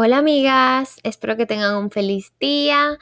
Hola amigas, espero que tengan un feliz día.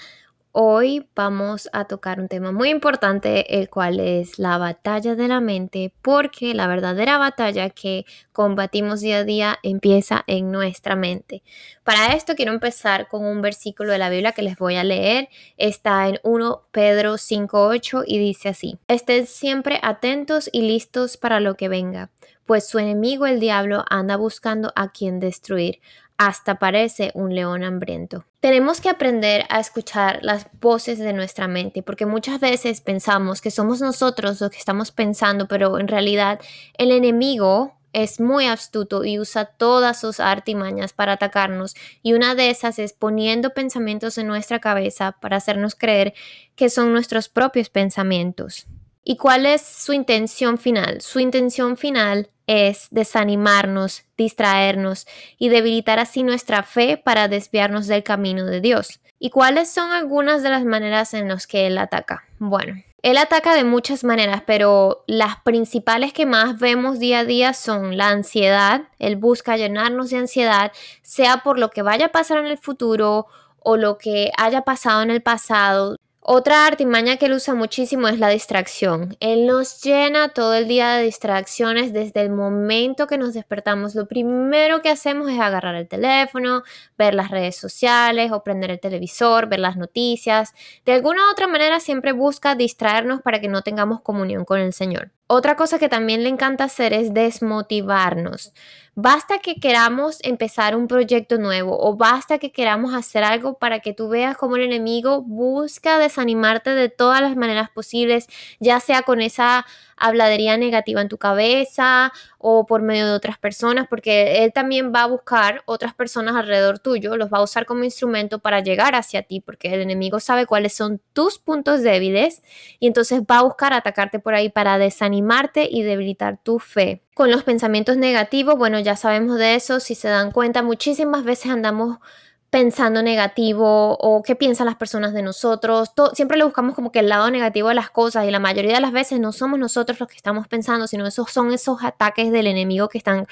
Hoy vamos a tocar un tema muy importante, el cual es la batalla de la mente, porque la verdadera batalla que combatimos día a día empieza en nuestra mente. Para esto quiero empezar con un versículo de la Biblia que les voy a leer. Está en 1 Pedro 5.8 y dice así, estén siempre atentos y listos para lo que venga, pues su enemigo el diablo anda buscando a quien destruir hasta parece un león hambriento. Tenemos que aprender a escuchar las voces de nuestra mente, porque muchas veces pensamos que somos nosotros los que estamos pensando, pero en realidad el enemigo es muy astuto y usa todas sus artimañas para atacarnos y una de esas es poniendo pensamientos en nuestra cabeza para hacernos creer que son nuestros propios pensamientos. ¿Y cuál es su intención final? Su intención final es desanimarnos, distraernos y debilitar así nuestra fe para desviarnos del camino de Dios. ¿Y cuáles son algunas de las maneras en las que Él ataca? Bueno, Él ataca de muchas maneras, pero las principales que más vemos día a día son la ansiedad. Él busca llenarnos de ansiedad, sea por lo que vaya a pasar en el futuro o lo que haya pasado en el pasado, otra artimaña que él usa muchísimo es la distracción. Él nos llena todo el día de distracciones desde el momento que nos despertamos. Lo primero que hacemos es agarrar el teléfono, ver las redes sociales o prender el televisor, ver las noticias. De alguna u otra manera siempre busca distraernos para que no tengamos comunión con el Señor. Otra cosa que también le encanta hacer es desmotivarnos. Basta que queramos empezar un proyecto nuevo o basta que queramos hacer algo para que tú veas cómo el enemigo busca desanimarte de todas las maneras posibles, ya sea con esa habladería negativa en tu cabeza o por medio de otras personas, porque él también va a buscar otras personas alrededor tuyo, los va a usar como instrumento para llegar hacia ti, porque el enemigo sabe cuáles son tus puntos débiles y entonces va a buscar atacarte por ahí para desanimarte y debilitar tu fe. Con los pensamientos negativos, bueno, ya sabemos de eso, si se dan cuenta, muchísimas veces andamos pensando negativo o qué piensan las personas de nosotros. siempre le buscamos como que el lado negativo de las cosas y la mayoría de las veces no somos nosotros los que estamos pensando, sino esos son esos ataques del enemigo que están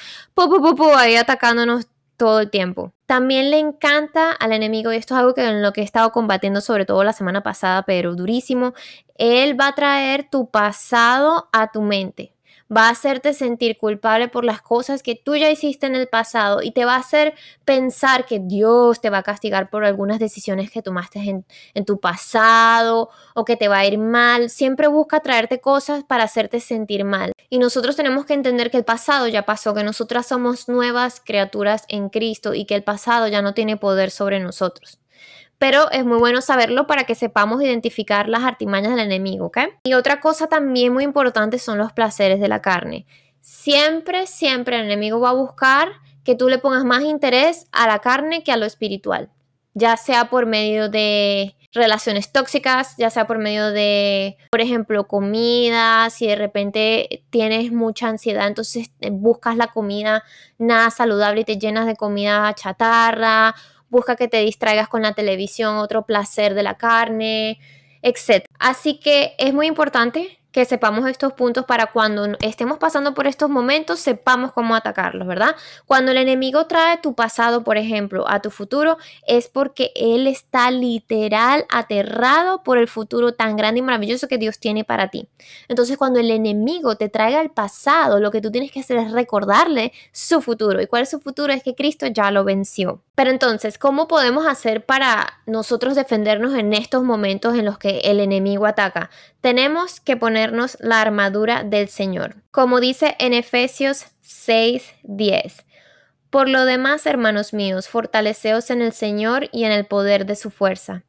ahí atacándonos todo el tiempo. También le encanta al enemigo, y esto es algo que en lo que he estado combatiendo sobre todo la semana pasada, pero durísimo, él va a traer tu pasado a tu mente va a hacerte sentir culpable por las cosas que tú ya hiciste en el pasado y te va a hacer pensar que Dios te va a castigar por algunas decisiones que tomaste en, en tu pasado o que te va a ir mal. Siempre busca traerte cosas para hacerte sentir mal. Y nosotros tenemos que entender que el pasado ya pasó, que nosotras somos nuevas criaturas en Cristo y que el pasado ya no tiene poder sobre nosotros pero es muy bueno saberlo para que sepamos identificar las artimañas del enemigo, ¿ok? Y otra cosa también muy importante son los placeres de la carne. Siempre, siempre el enemigo va a buscar que tú le pongas más interés a la carne que a lo espiritual, ya sea por medio de relaciones tóxicas, ya sea por medio de, por ejemplo, comida, si de repente tienes mucha ansiedad, entonces buscas la comida nada saludable y te llenas de comida chatarra busca que te distraigas con la televisión, otro placer de la carne, etc. Así que es muy importante que sepamos estos puntos para cuando estemos pasando por estos momentos, sepamos cómo atacarlos, ¿verdad? Cuando el enemigo trae tu pasado, por ejemplo, a tu futuro, es porque él está literal aterrado por el futuro tan grande y maravilloso que Dios tiene para ti. Entonces, cuando el enemigo te traiga el pasado, lo que tú tienes que hacer es recordarle su futuro. ¿Y cuál es su futuro? Es que Cristo ya lo venció. Pero entonces, ¿cómo podemos hacer para nosotros defendernos en estos momentos en los que el enemigo ataca? Tenemos que poner la armadura del Señor. Como dice en Efesios 6:10. Por lo demás, hermanos míos, fortaleceos en el Señor y en el poder de su fuerza.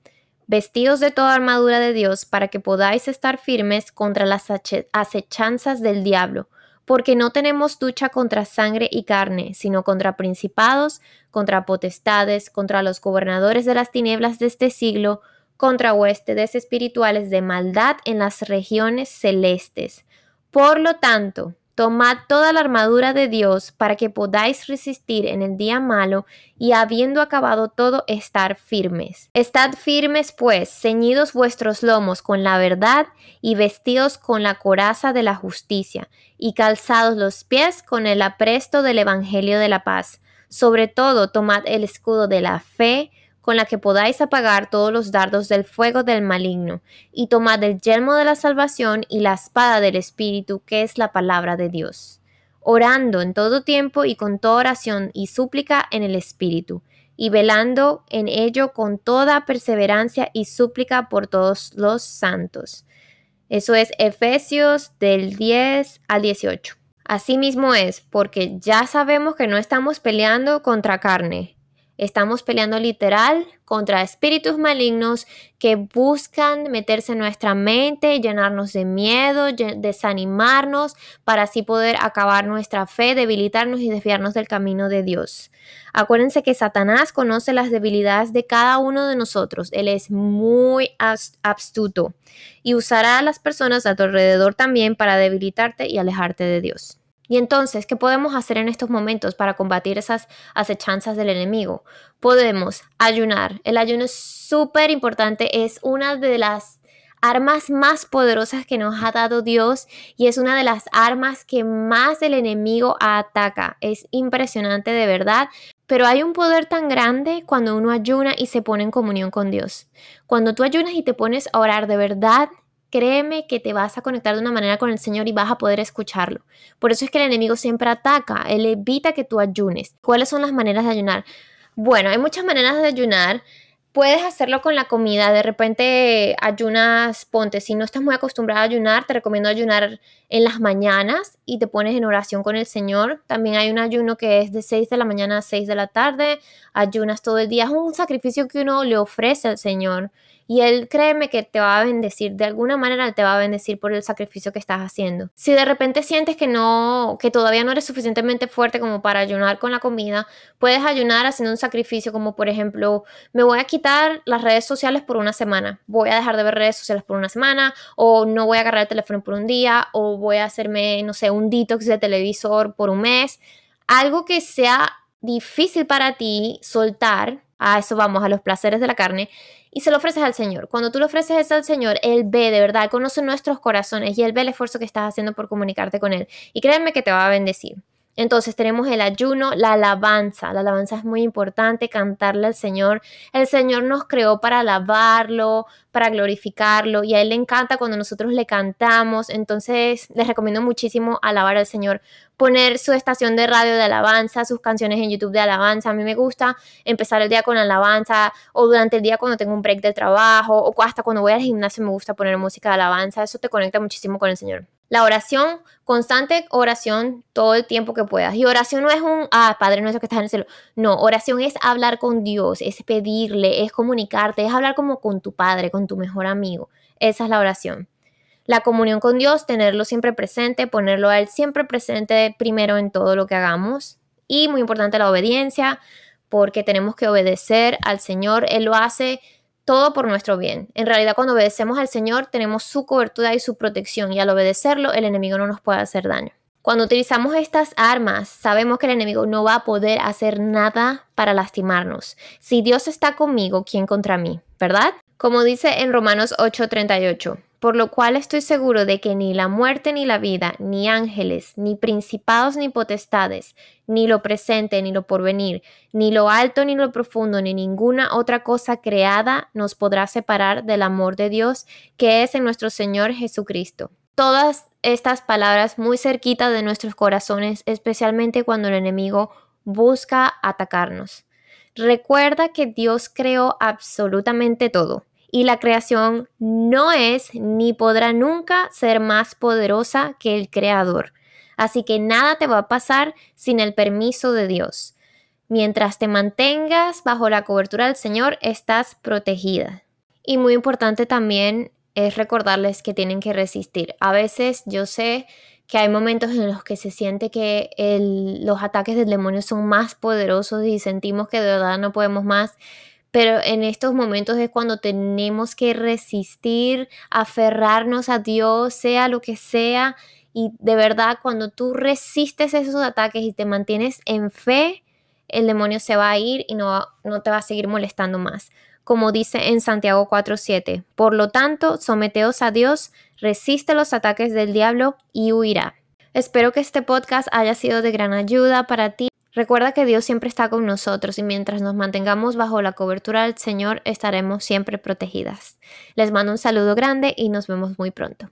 Vestidos de toda armadura de Dios para que podáis estar firmes contra las acechanzas del diablo, porque no tenemos lucha contra sangre y carne, sino contra principados, contra potestades, contra los gobernadores de las tinieblas de este siglo, contra huestes espirituales de maldad en las regiones celestes. Por lo tanto, tomad toda la armadura de Dios para que podáis resistir en el día malo y habiendo acabado todo, estar firmes. Estad firmes, pues, ceñidos vuestros lomos con la verdad y vestidos con la coraza de la justicia y calzados los pies con el apresto del Evangelio de la paz Sobre todo, tomad el escudo de la fe, con la que podáis apagar todos los dardos del fuego del maligno, y tomad el yelmo de la salvación y la espada del Espíritu, que es la palabra de Dios, orando en todo tiempo y con toda oración y súplica en el Espíritu, y velando en ello con toda perseverancia y súplica por todos los santos. Eso es Efesios del 10 al 18. Asimismo es, porque ya sabemos que no estamos peleando contra carne, estamos peleando literal contra espíritus malignos que buscan meterse en nuestra mente, llenarnos de miedo, desanimarnos, para así poder acabar nuestra fe, debilitarnos y desviarnos del camino de Dios. Acuérdense que Satanás conoce las debilidades de cada uno de nosotros. Él es muy astuto y usará a las personas a tu alrededor también para debilitarte y alejarte de Dios. Y entonces, ¿qué podemos hacer en estos momentos para combatir esas acechanzas del enemigo? Podemos ayunar. El ayuno es súper importante, es una de las armas más poderosas que nos ha dado Dios y es una de las armas que más el enemigo ataca. Es impresionante de verdad, pero hay un poder tan grande cuando uno ayuna y se pone en comunión con Dios. Cuando tú ayunas y te pones a orar de verdad, créeme que te vas a conectar de una manera con el Señor y vas a poder escucharlo. Por eso es que el enemigo siempre ataca, él evita que tú ayunes. ¿Cuáles son las maneras de ayunar? Bueno, hay muchas maneras de ayunar. Puedes hacerlo con la comida, de repente ayunas, ponte, si no estás muy acostumbrado a ayunar, te recomiendo ayunar en las mañanas y te pones en oración con el Señor. También hay un ayuno que es de 6 de la mañana a 6 de la tarde, ayunas todo el día, es un sacrificio que uno le ofrece al Señor y Él créeme que te va a bendecir, de alguna manera te va a bendecir por el sacrificio que estás haciendo. Si de repente sientes que no, que todavía no eres suficientemente fuerte como para ayunar con la comida, puedes ayunar haciendo un sacrificio como por ejemplo, me voy a quitar las redes sociales por una semana, voy a dejar de ver redes sociales por una semana, o no voy a agarrar el teléfono por un día, o voy a hacerme, no sé, un detox de televisor por un mes, algo que sea difícil para ti soltar, a eso vamos, a los placeres de la carne, y se lo ofreces al Señor. Cuando tú lo ofreces eso al Señor, Él ve de verdad, conoce nuestros corazones y Él ve el esfuerzo que estás haciendo por comunicarte con Él. Y créeme que te va a bendecir. Entonces tenemos el ayuno, la alabanza. La alabanza es muy importante, cantarle al Señor. El Señor nos creó para alabarlo, para glorificarlo y a Él le encanta cuando nosotros le cantamos. Entonces les recomiendo muchísimo alabar al Señor. Poner su estación de radio de alabanza, sus canciones en YouTube de alabanza. A mí me gusta empezar el día con alabanza o durante el día cuando tengo un break del trabajo o hasta cuando voy al gimnasio me gusta poner música de alabanza. Eso te conecta muchísimo con el Señor. La oración, constante oración todo el tiempo que puedas. Y oración no es un, ah, Padre nuestro que estás en el cielo. No, oración es hablar con Dios, es pedirle, es comunicarte, es hablar como con tu Padre, con tu mejor amigo. Esa es la oración. La comunión con Dios, tenerlo siempre presente, ponerlo a Él siempre presente primero en todo lo que hagamos. Y muy importante la obediencia, porque tenemos que obedecer al Señor. Él lo hace todo por nuestro bien. En realidad, cuando obedecemos al Señor, tenemos su cobertura y su protección, y al obedecerlo, el enemigo no nos puede hacer daño. Cuando utilizamos estas armas, sabemos que el enemigo no va a poder hacer nada para lastimarnos. Si Dios está conmigo, ¿quién contra mí? ¿Verdad? Como dice en Romanos 8:38, por lo cual estoy seguro de que ni la muerte ni la vida, ni ángeles, ni principados ni potestades, ni lo presente ni lo porvenir, ni lo alto ni lo profundo, ni ninguna otra cosa creada nos podrá separar del amor de Dios que es en nuestro Señor Jesucristo. Todas estas palabras muy cerquita de nuestros corazones, especialmente cuando el enemigo busca atacarnos. Recuerda que Dios creó absolutamente todo y la creación no es ni podrá nunca ser más poderosa que el creador. Así que nada te va a pasar sin el permiso de Dios. Mientras te mantengas bajo la cobertura del Señor, estás protegida. Y muy importante también es recordarles que tienen que resistir. A veces yo sé que hay momentos en los que se siente que los ataques del demonio son más poderosos y sentimos que de verdad no podemos más pero en estos momentos es cuando tenemos que resistir, aferrarnos a Dios, sea lo que sea. Y de verdad, cuando tú resistes esos ataques y te mantienes en fe, el demonio se va a ir y no, no te va a seguir molestando más. Como dice en Santiago 4:7, por lo tanto, someteos a Dios, resiste los ataques del diablo y huirá. Espero que este podcast haya sido de gran ayuda para ti Recuerda que Dios siempre está con nosotros y mientras nos mantengamos bajo la cobertura del Señor estaremos siempre protegidas. Les mando un saludo grande y nos vemos muy pronto.